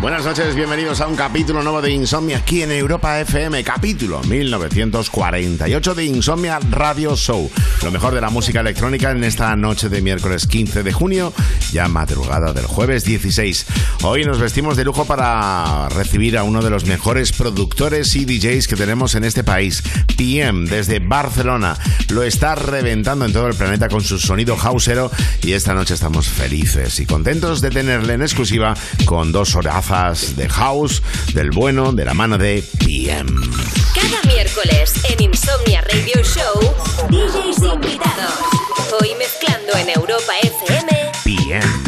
Buenas noches, bienvenidos a un capítulo nuevo de Insomnia aquí en Europa FM, capítulo 1948 de Insomnia Radio Show. Lo mejor de la música electrónica en esta noche de miércoles 15 de junio, ya madrugada del jueves 16. Hoy nos vestimos de lujo para recibir a uno de los mejores productores y DJs que tenemos en este país, PM, desde Barcelona. Lo está reventando en todo el planeta con su sonido houseero y esta noche estamos felices y contentos de tenerle en exclusiva con dos horas de house, del bueno, de la mano de PM. Cada miércoles en Insomnia Radio Show, DJs invitados. Hoy mezclando en Europa FM, PM.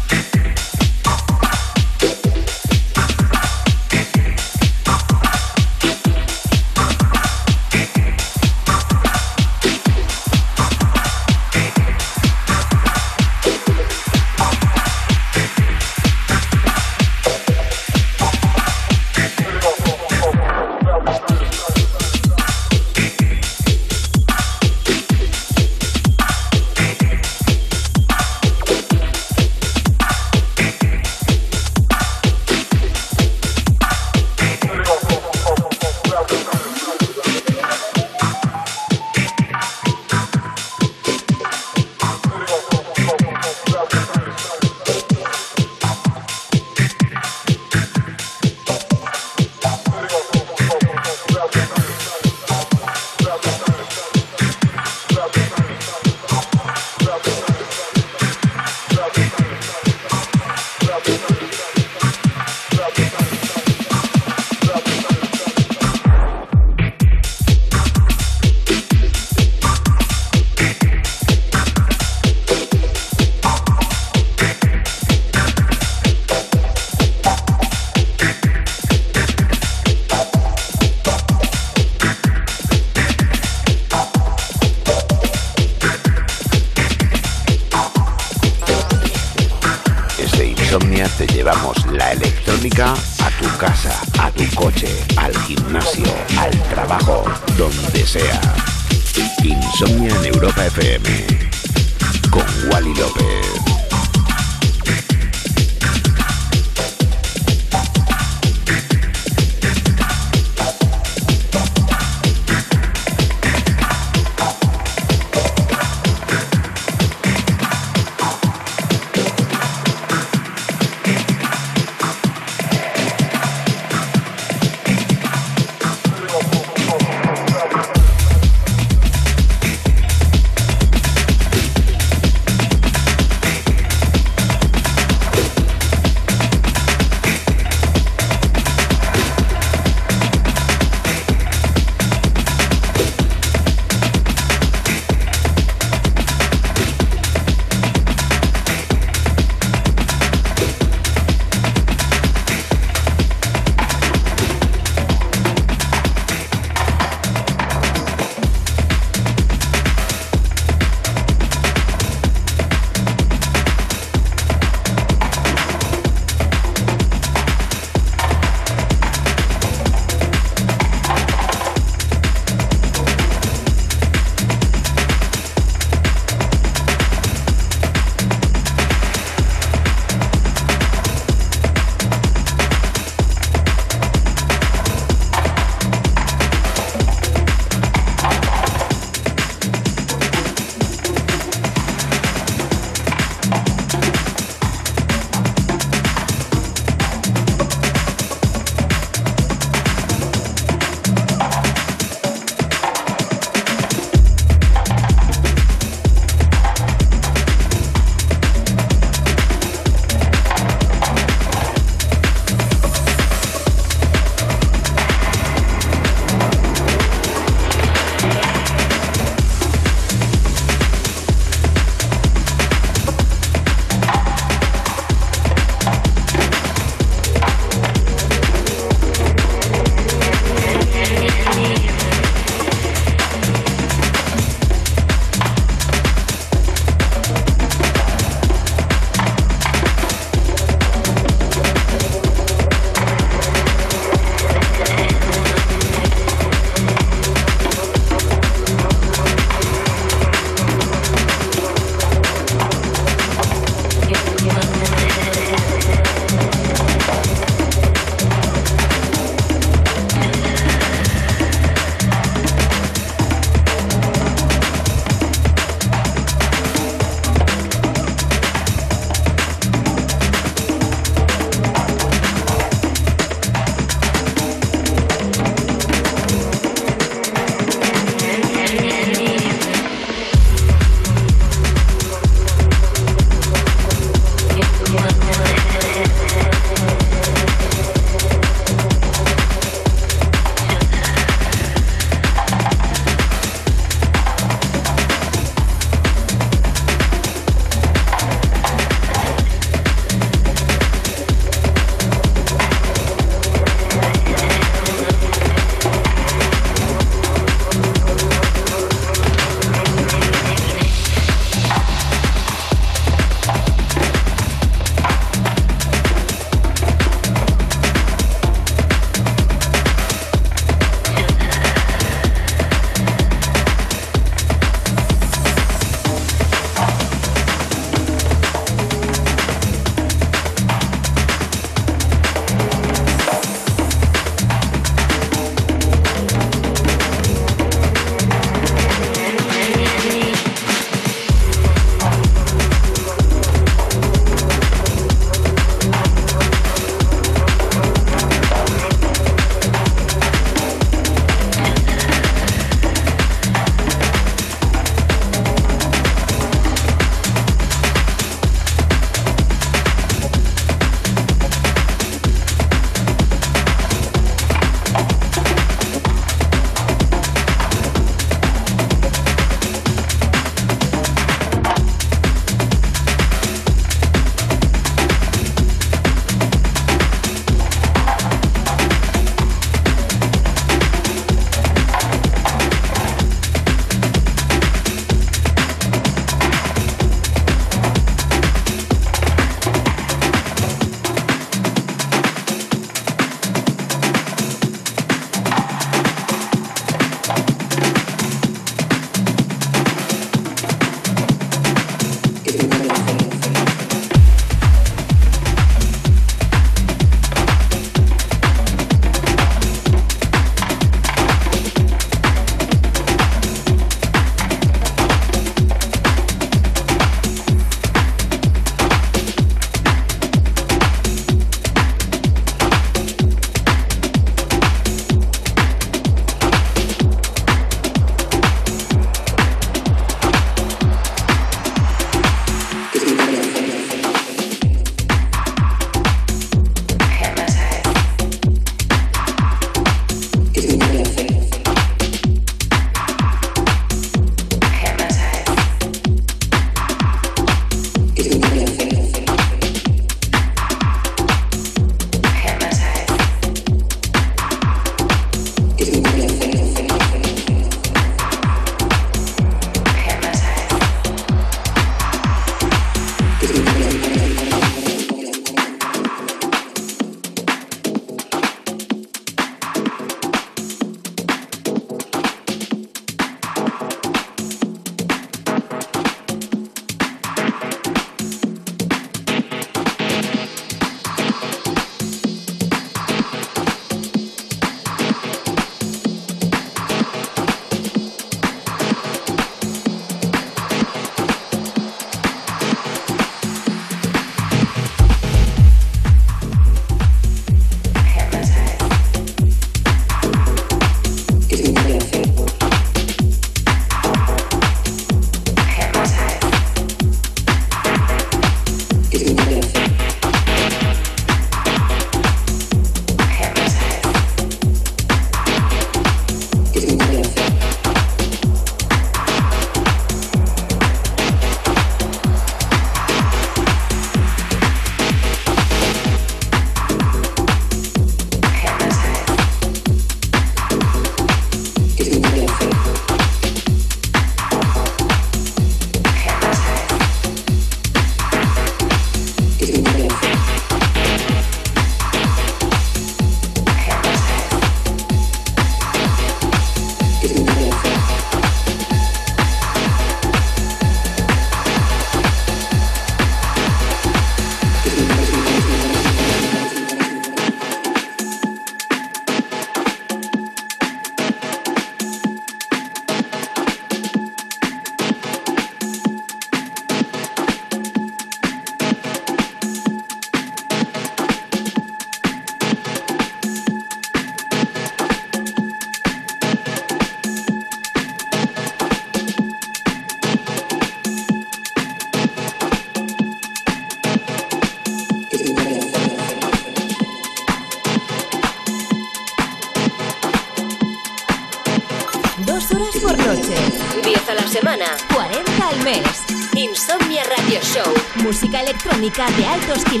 De altos quilates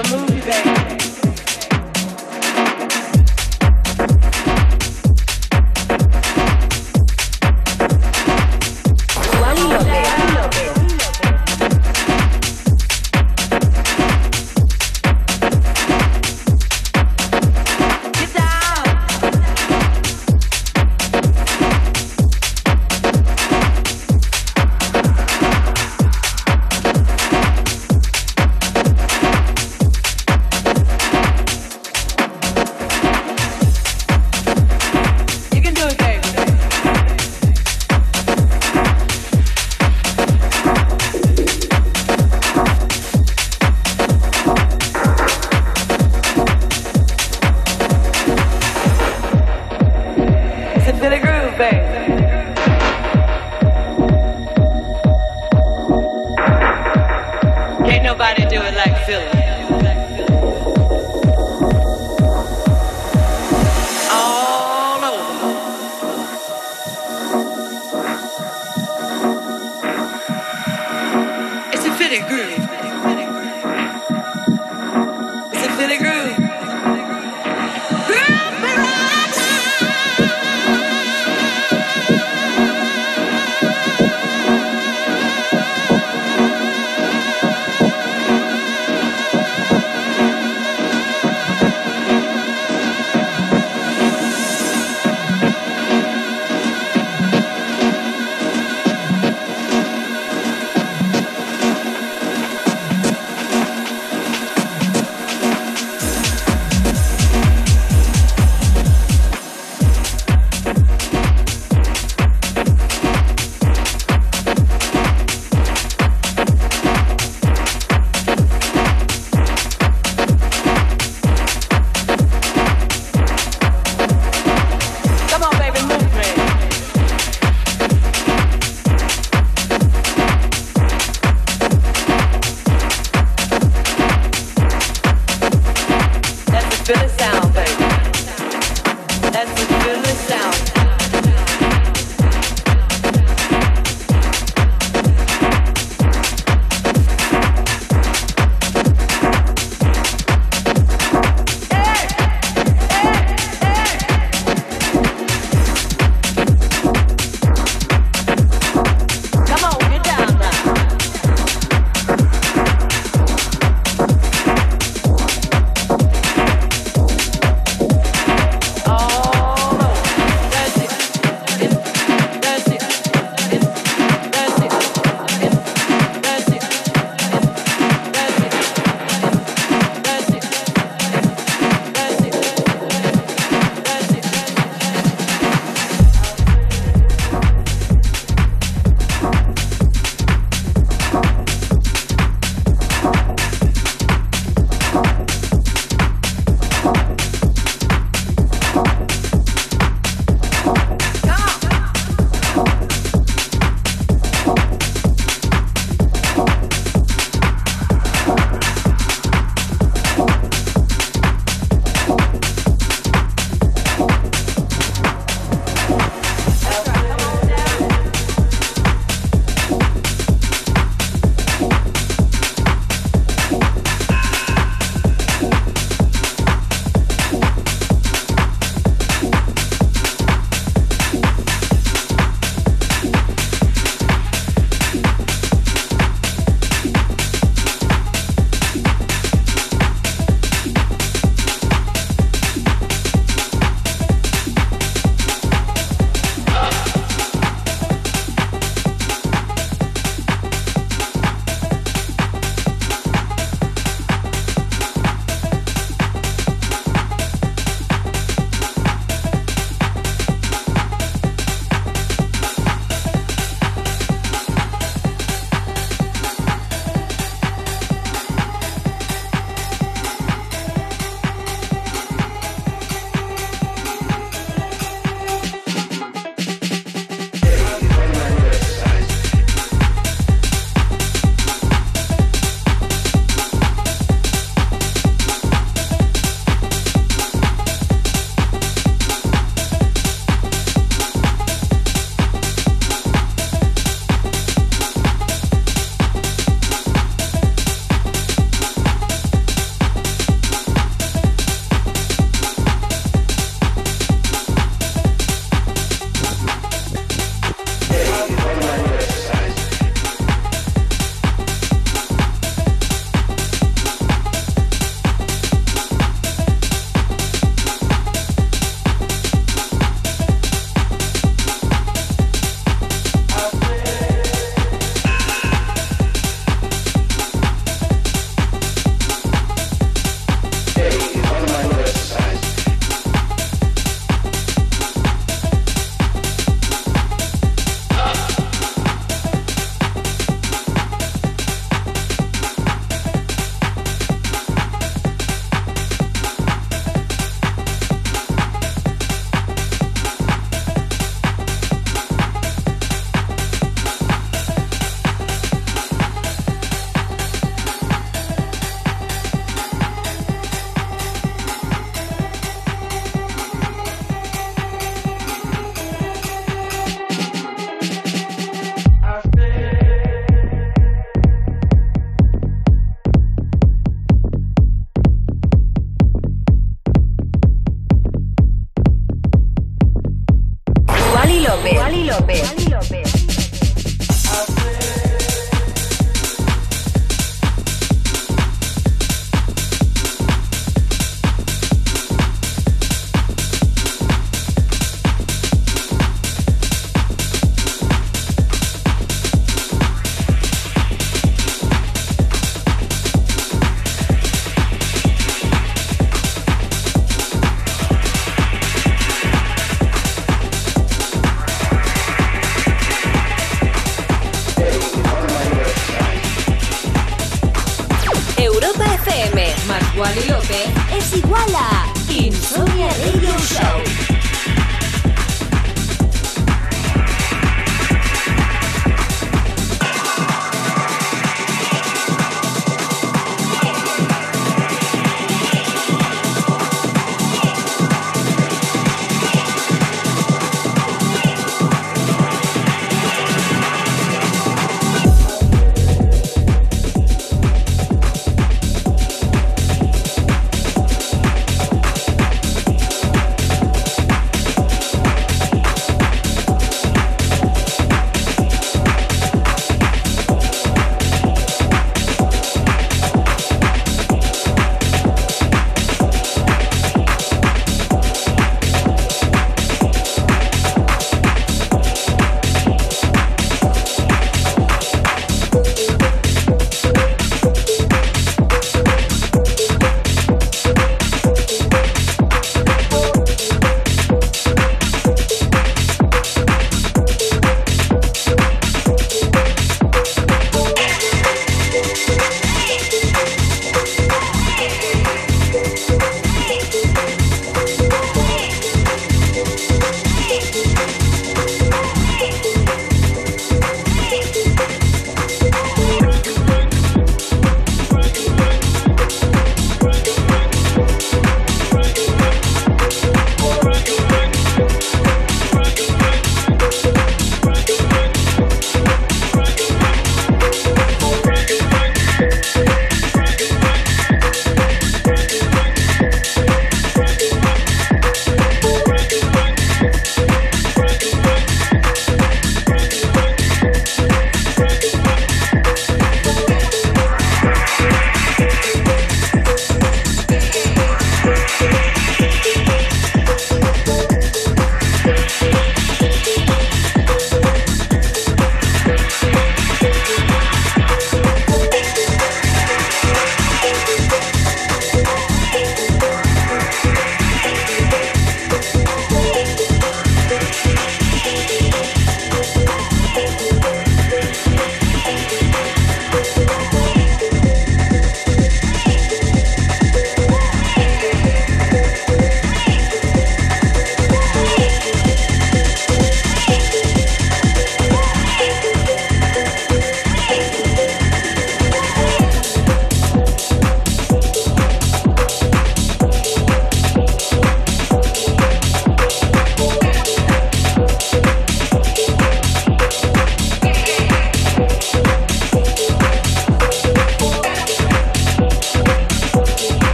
a move.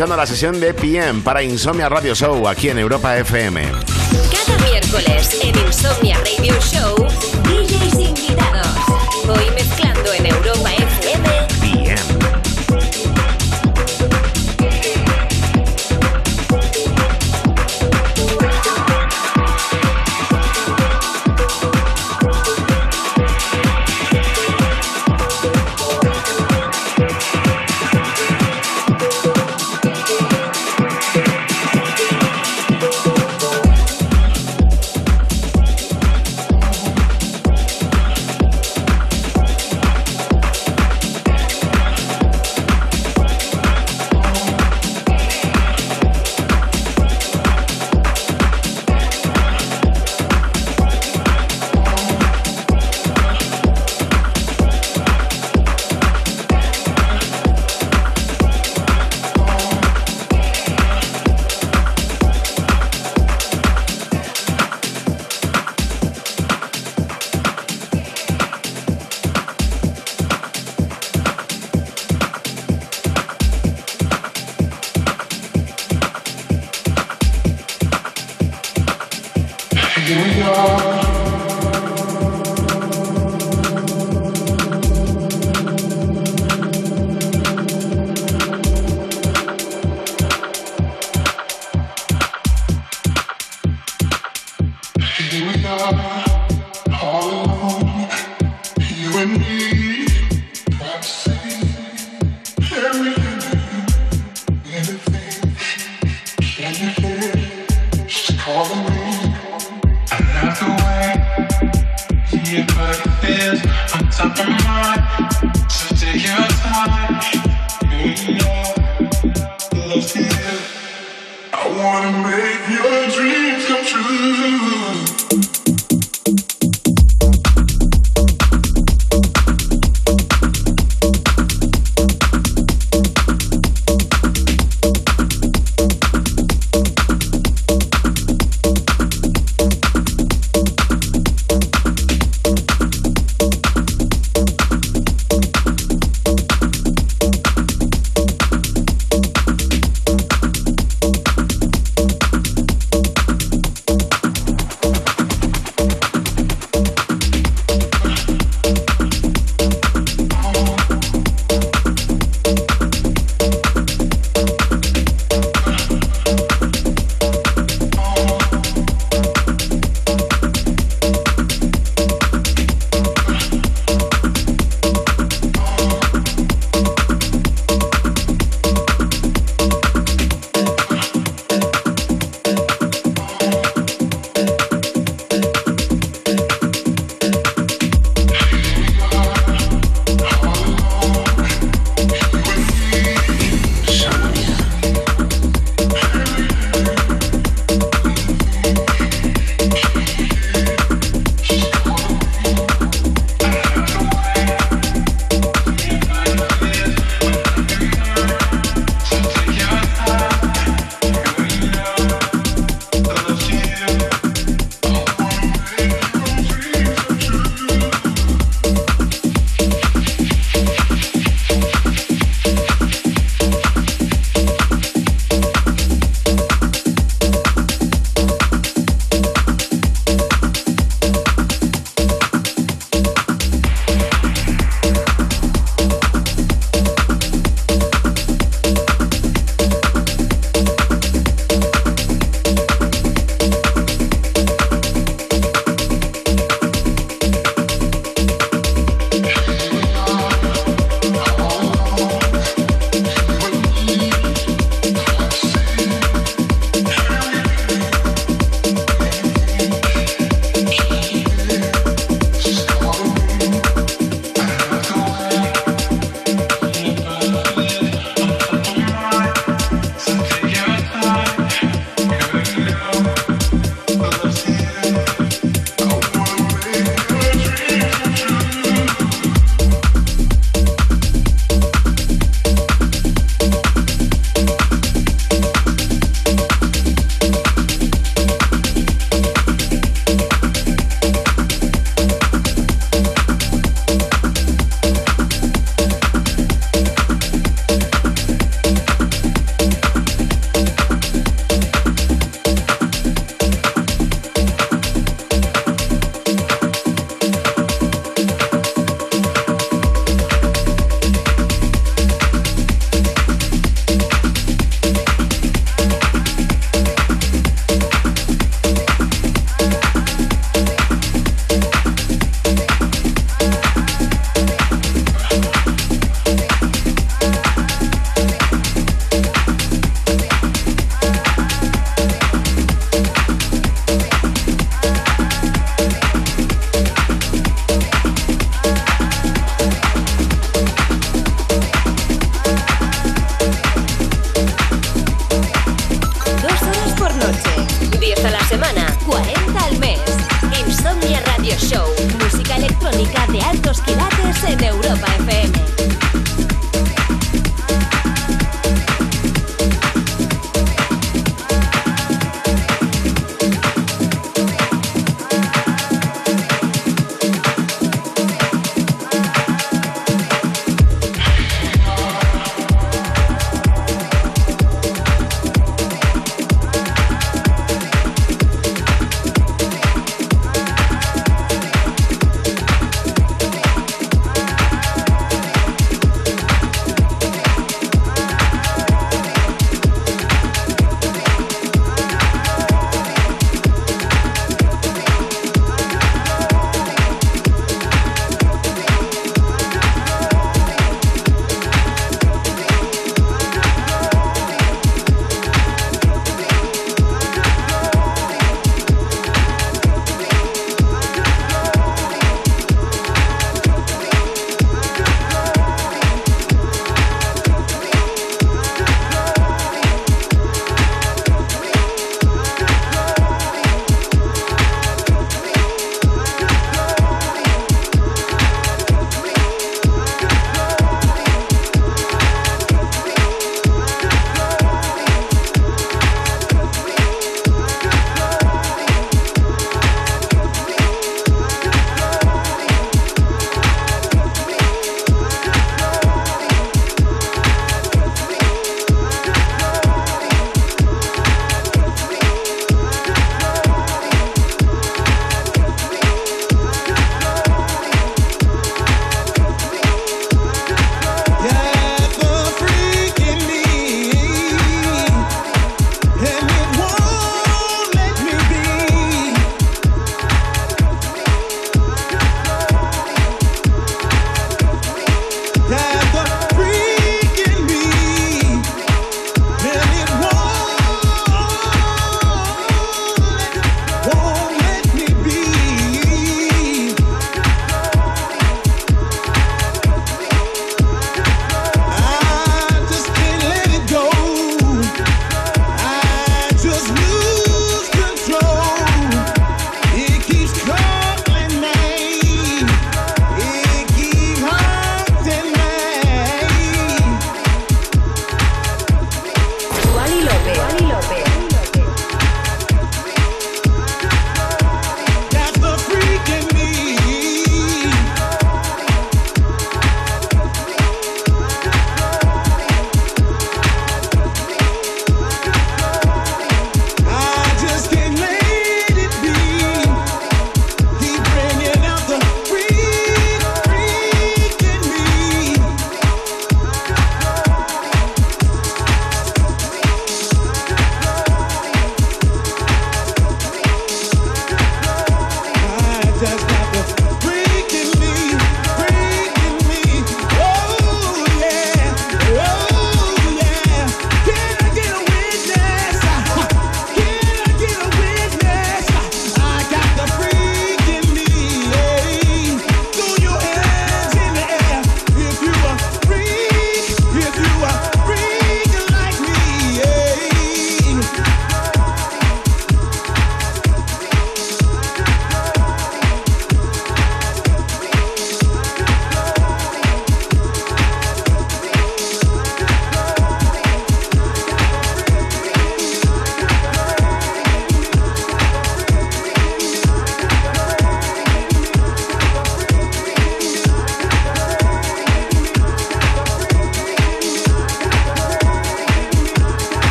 Escuchando la sesión de PM para Insomnia Radio Show aquí en Europa FM. Cada miércoles en Insomnia Radio Show,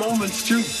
moments too.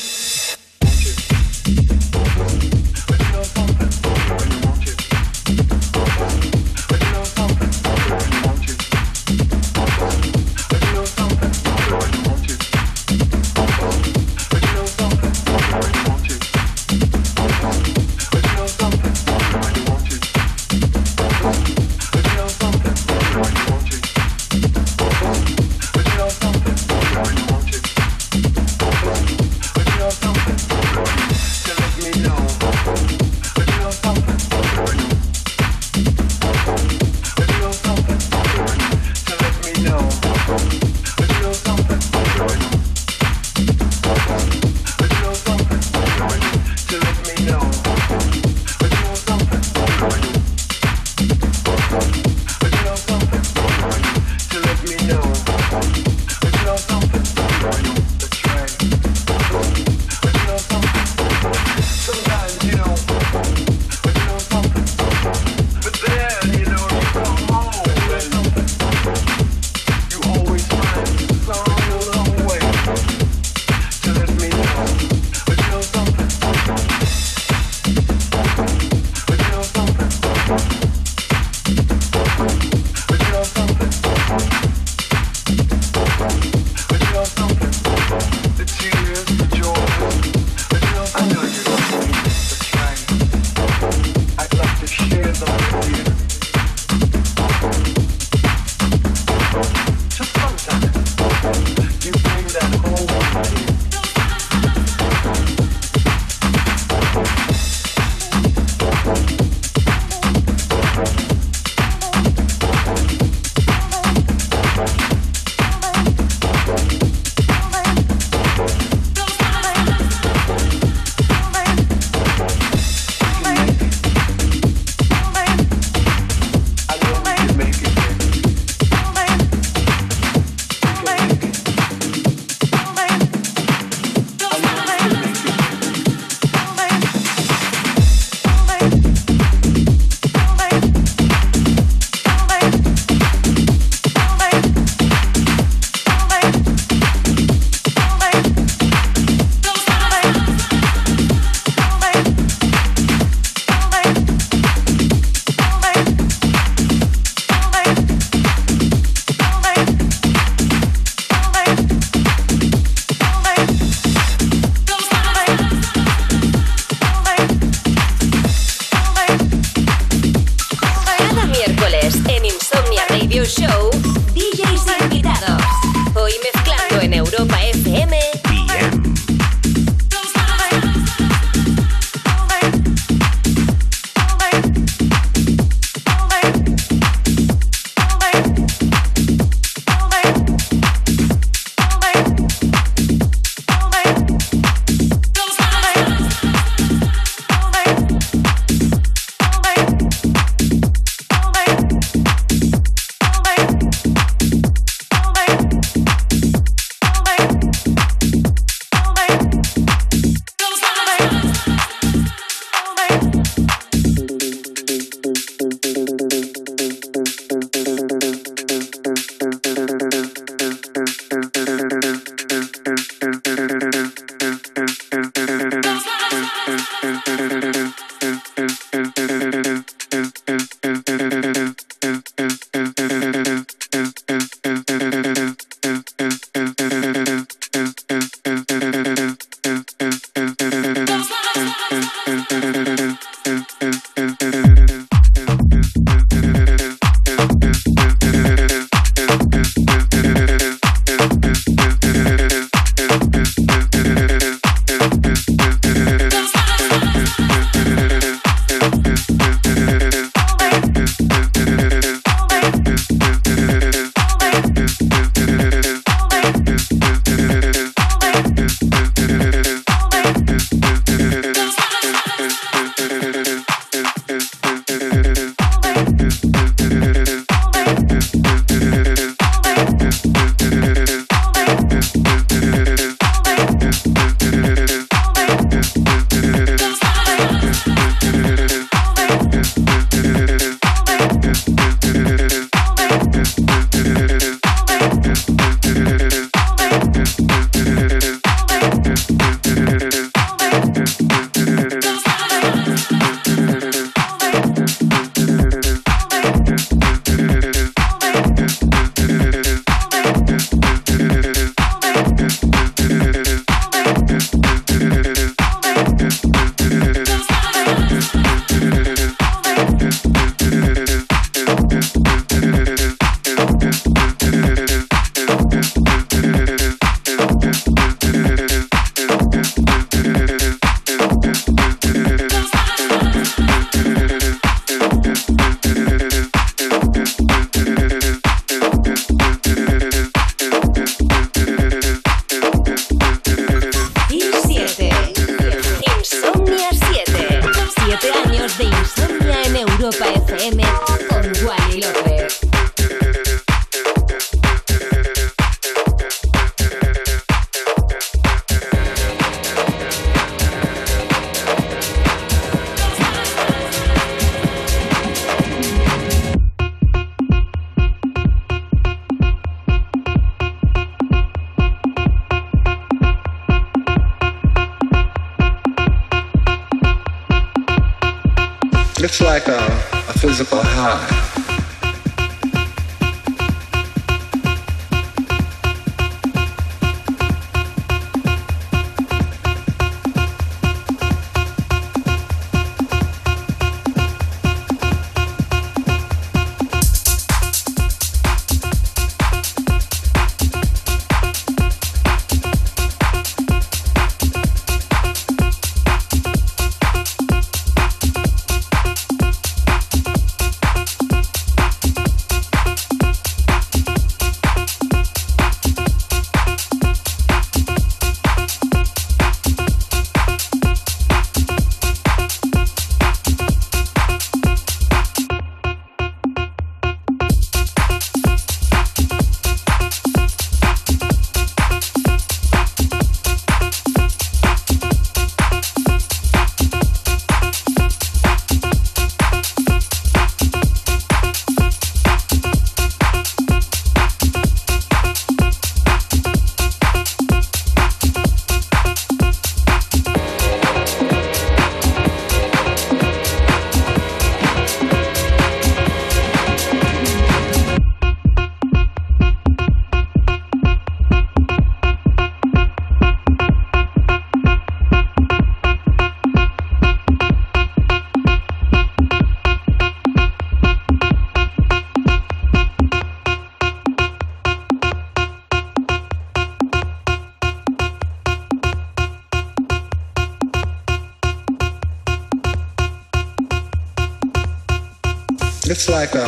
like a,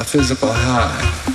a physical high.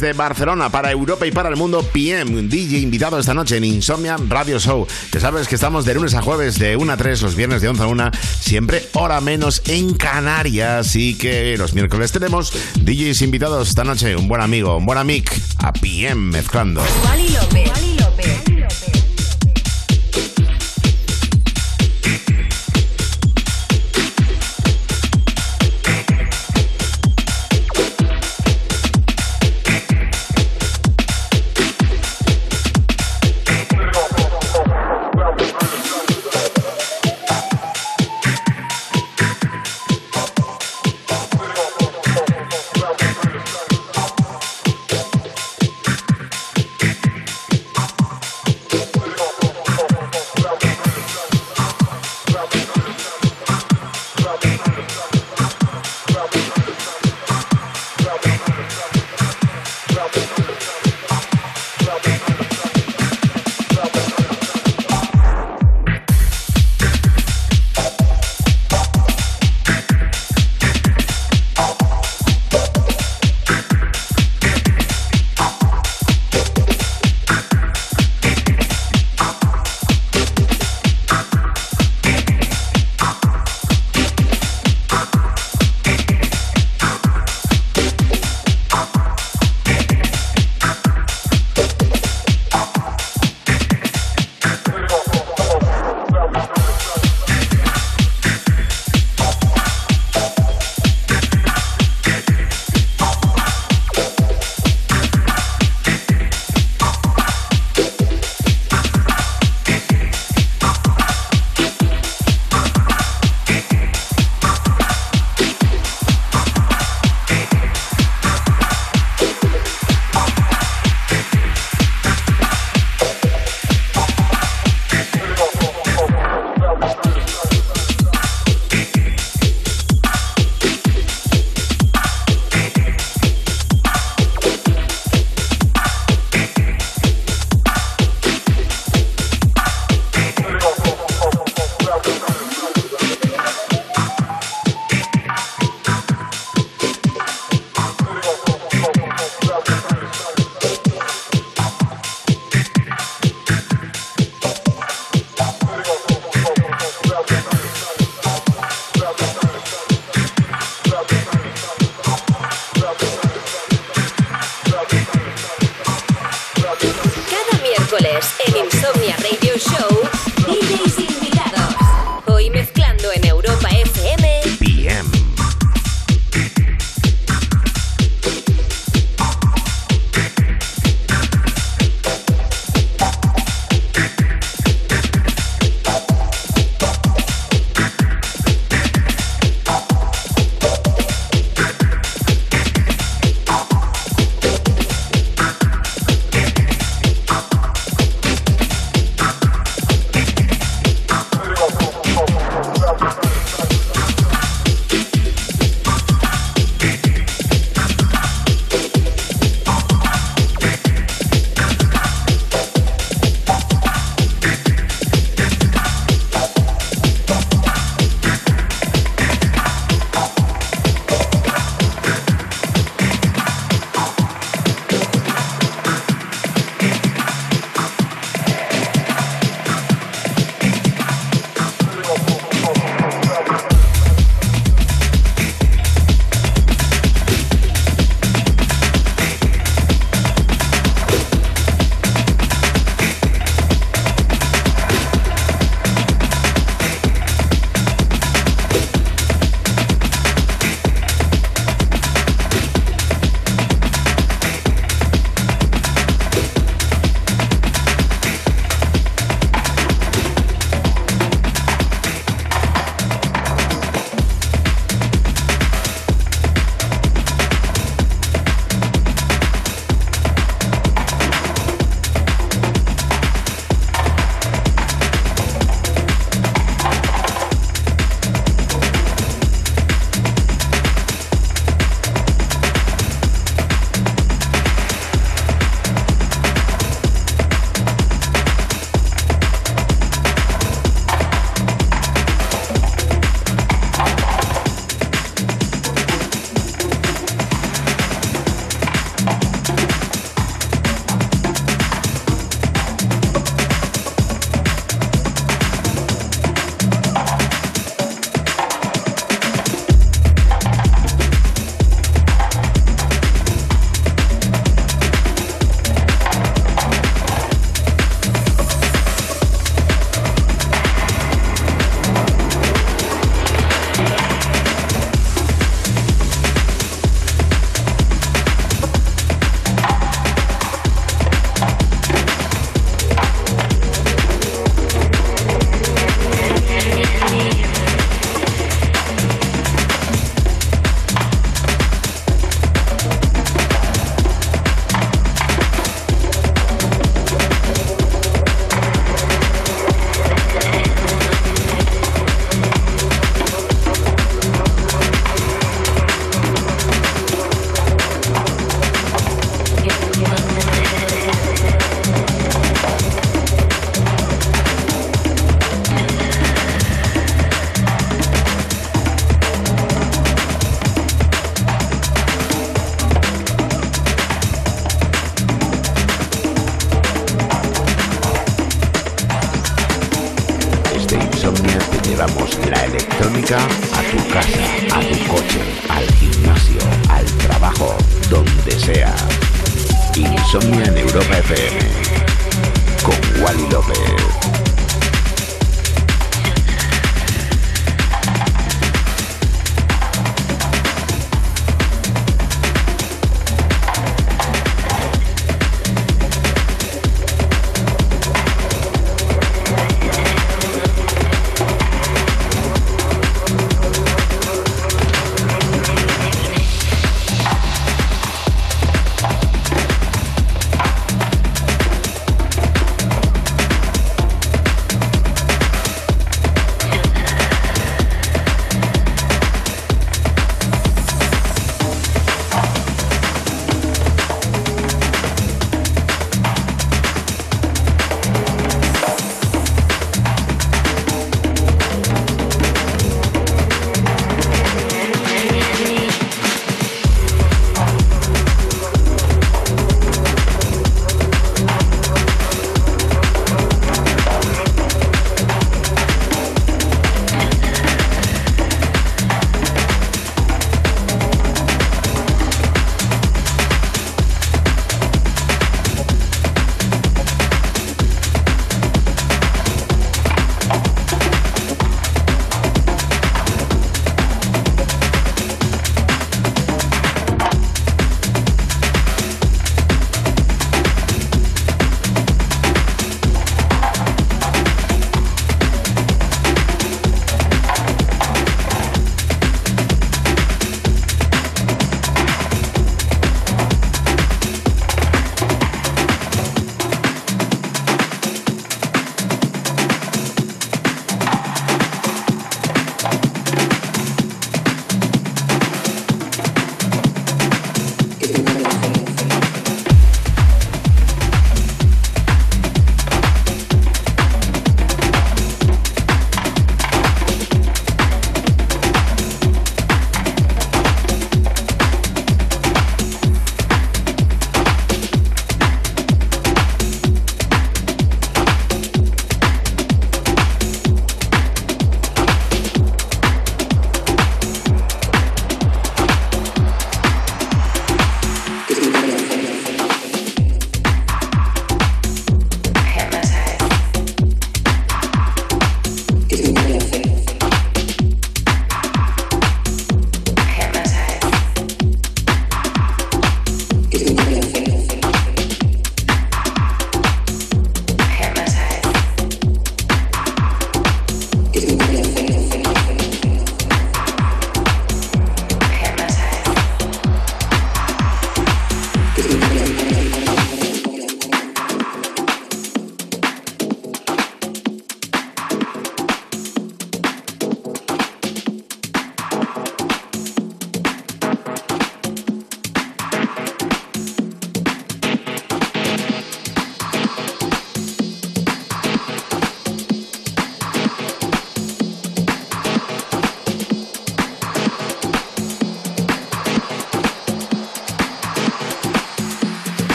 Desde Barcelona para Europa y para el mundo, PM, DJ invitado esta noche en Insomnia Radio Show. Ya sabes que estamos de lunes a jueves de 1 a 3, los viernes de 11 a 1, siempre hora menos en Canarias. Y que los miércoles tenemos DJs invitados esta noche. Un buen amigo, un buen amic a PM mezclando.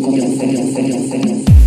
cumpleaños, cumpleaños, cumpleaños, cumpleaños.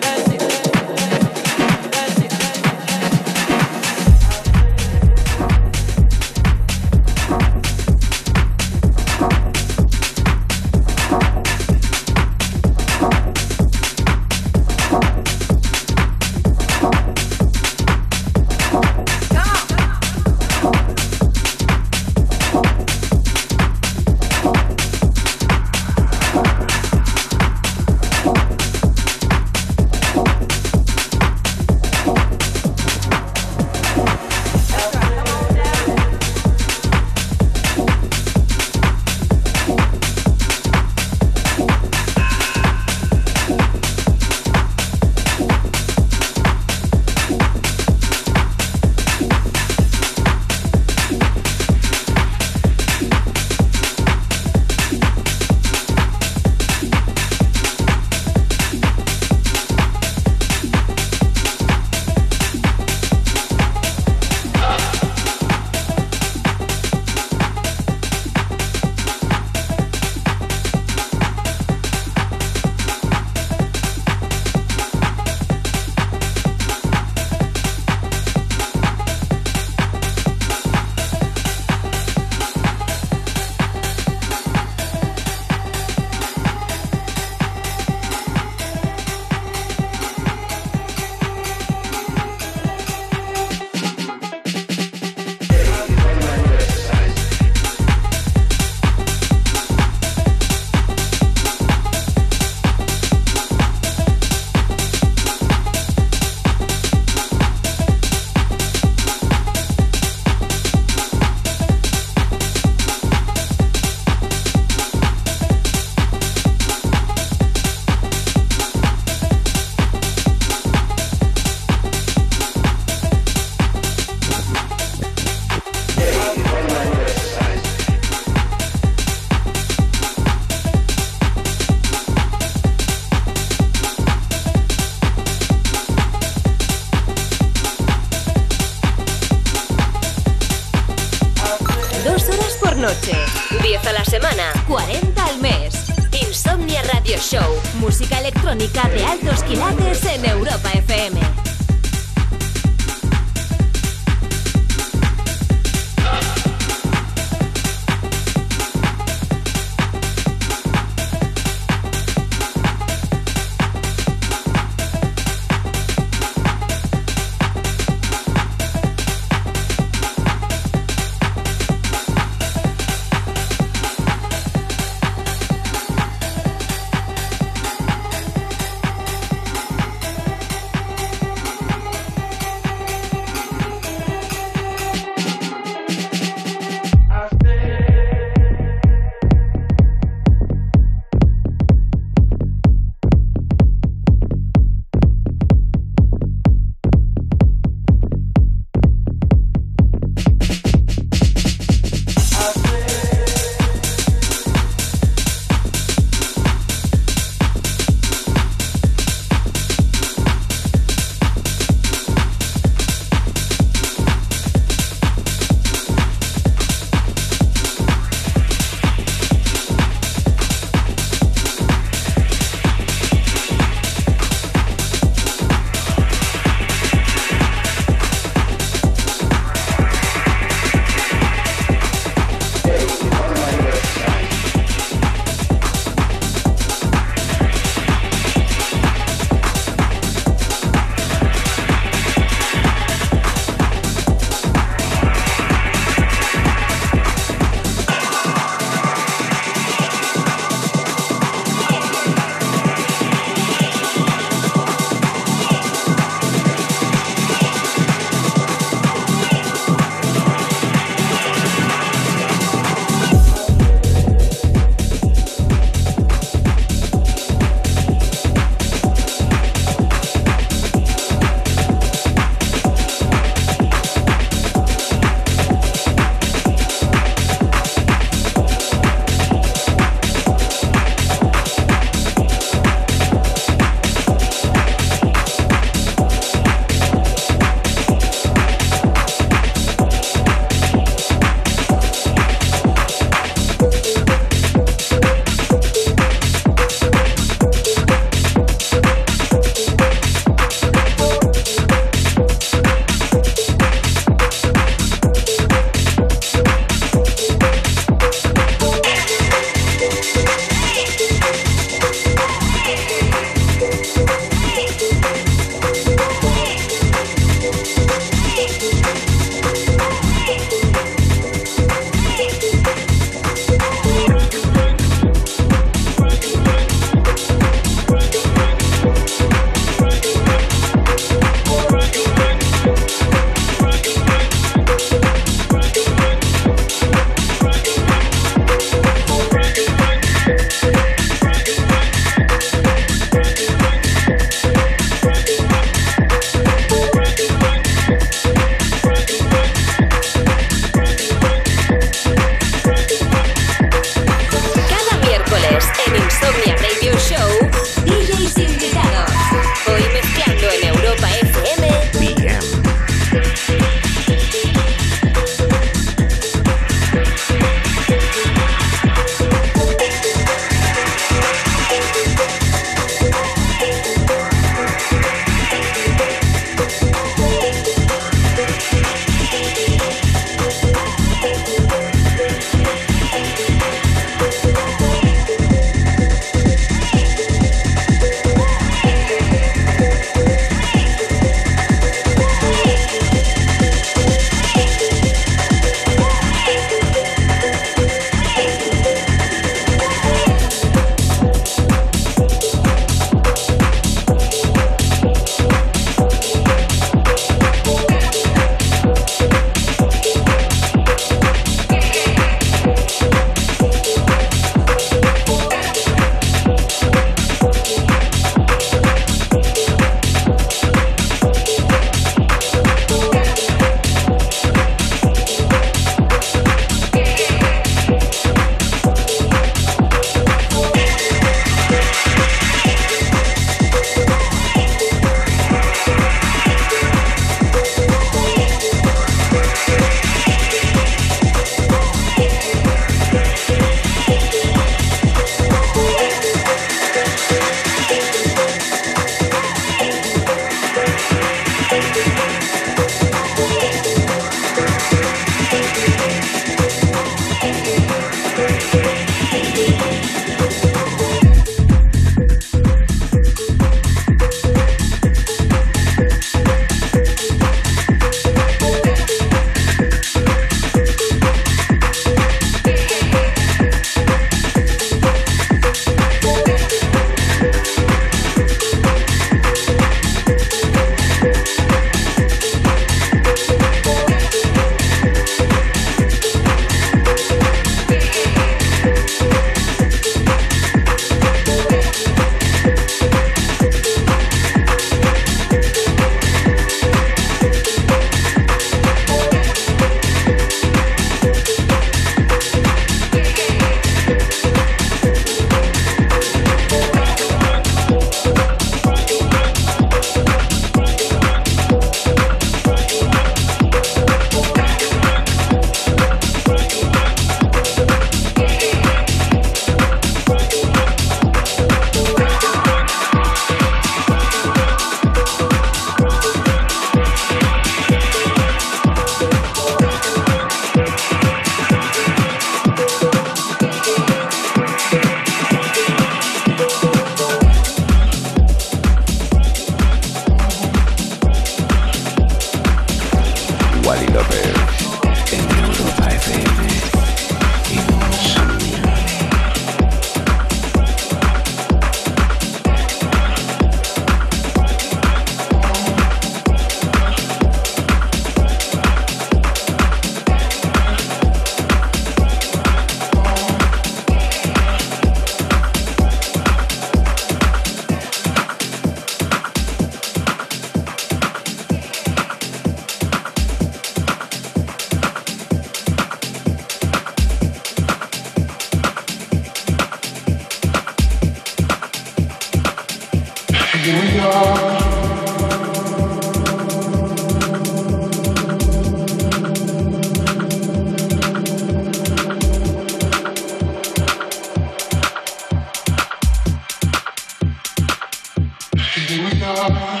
now.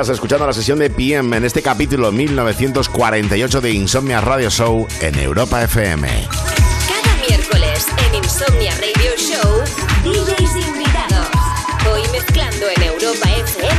Estás escuchando la sesión de PM en este capítulo 1948 de Insomnia Radio Show en Europa FM. Cada miércoles en Insomnia Radio Show, DJs invitados. Hoy mezclando en Europa FM.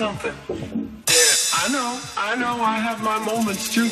something. Yeah, I know, I know I have my moments too.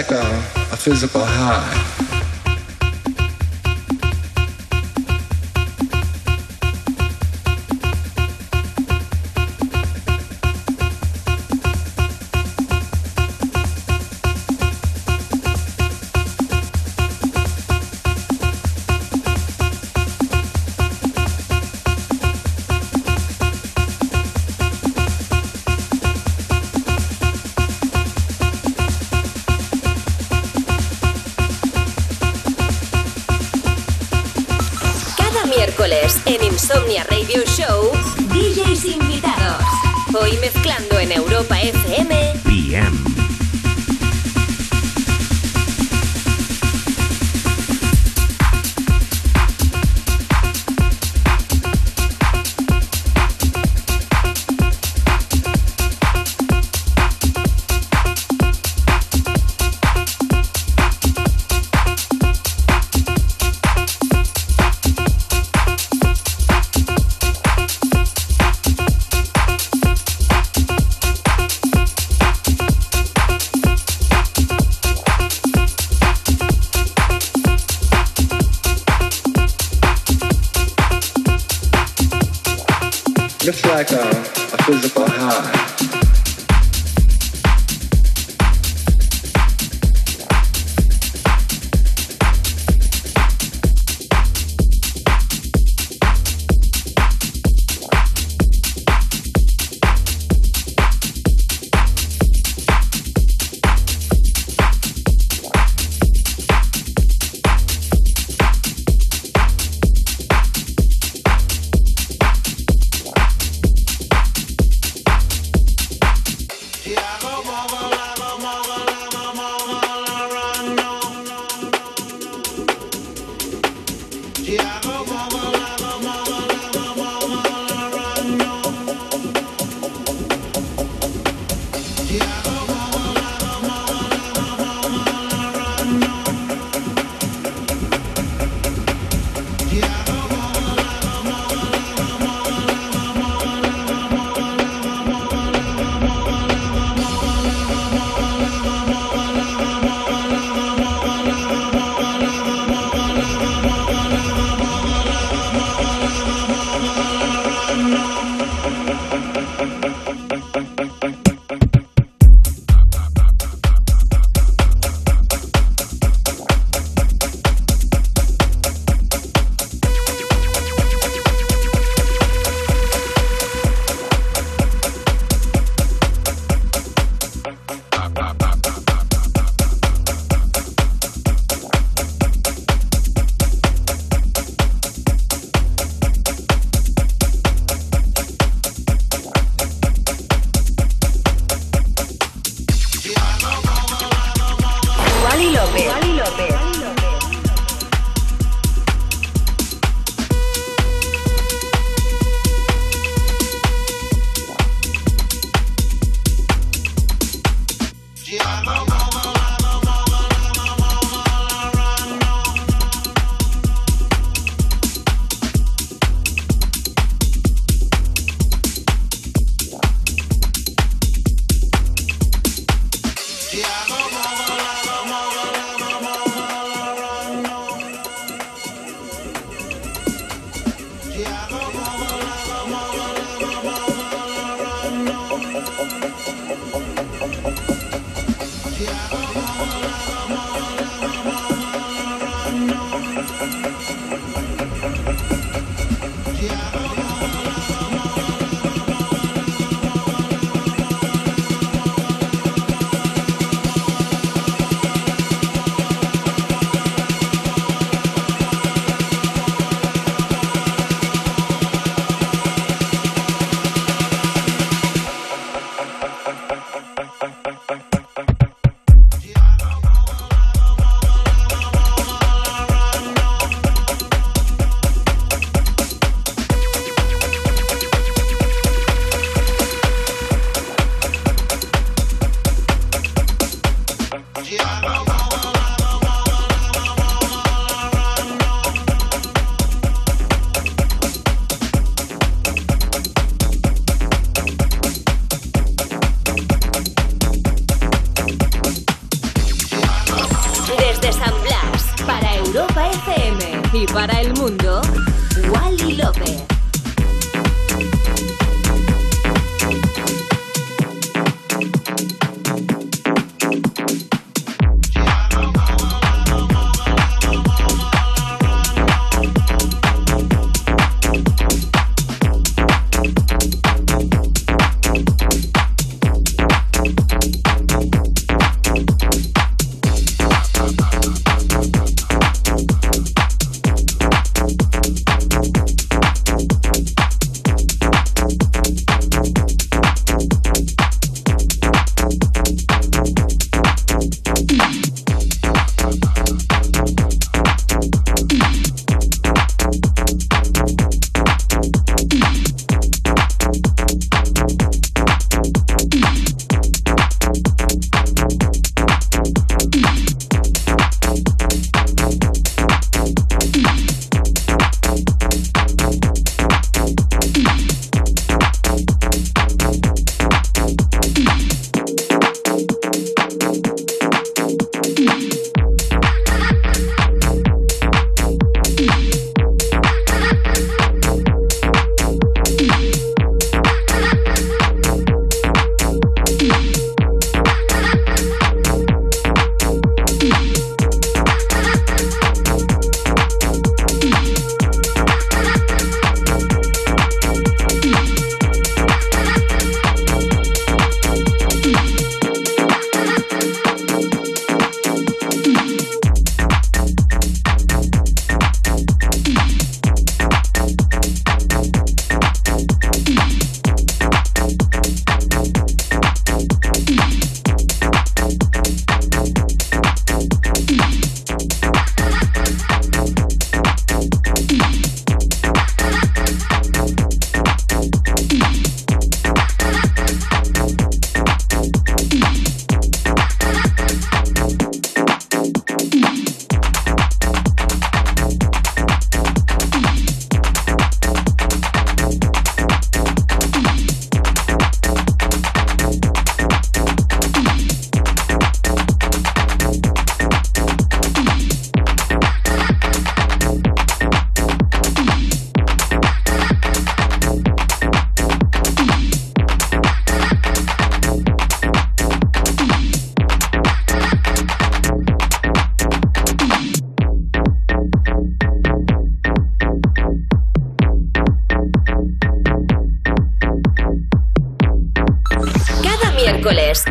Like a, a physical high. Insomnia Radio Show, DJs invitados. Hoy mezclando en Europa FM. PM.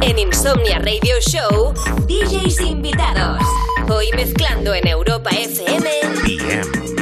en Insomnia Radio Show, DJs invitados. Hoy mezclando en Europa FM.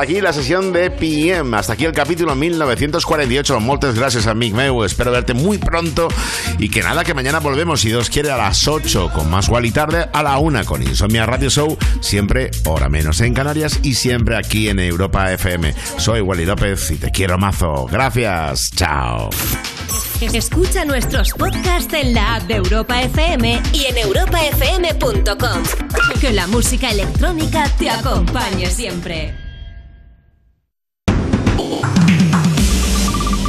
Hasta aquí la sesión de PM, hasta aquí el capítulo 1948. Muchas gracias a Mick Meu, espero verte muy pronto y que nada, que mañana volvemos, si Dios quiere, a las 8 con más y tarde, a la 1 con Insomnia Radio Show, siempre hora menos en Canarias y siempre aquí en Europa FM. Soy Wally López y te quiero mazo. Gracias, chao. Escucha nuestros podcasts en la app de Europa FM y en europafm.com. Que la música electrónica te acompañe siempre.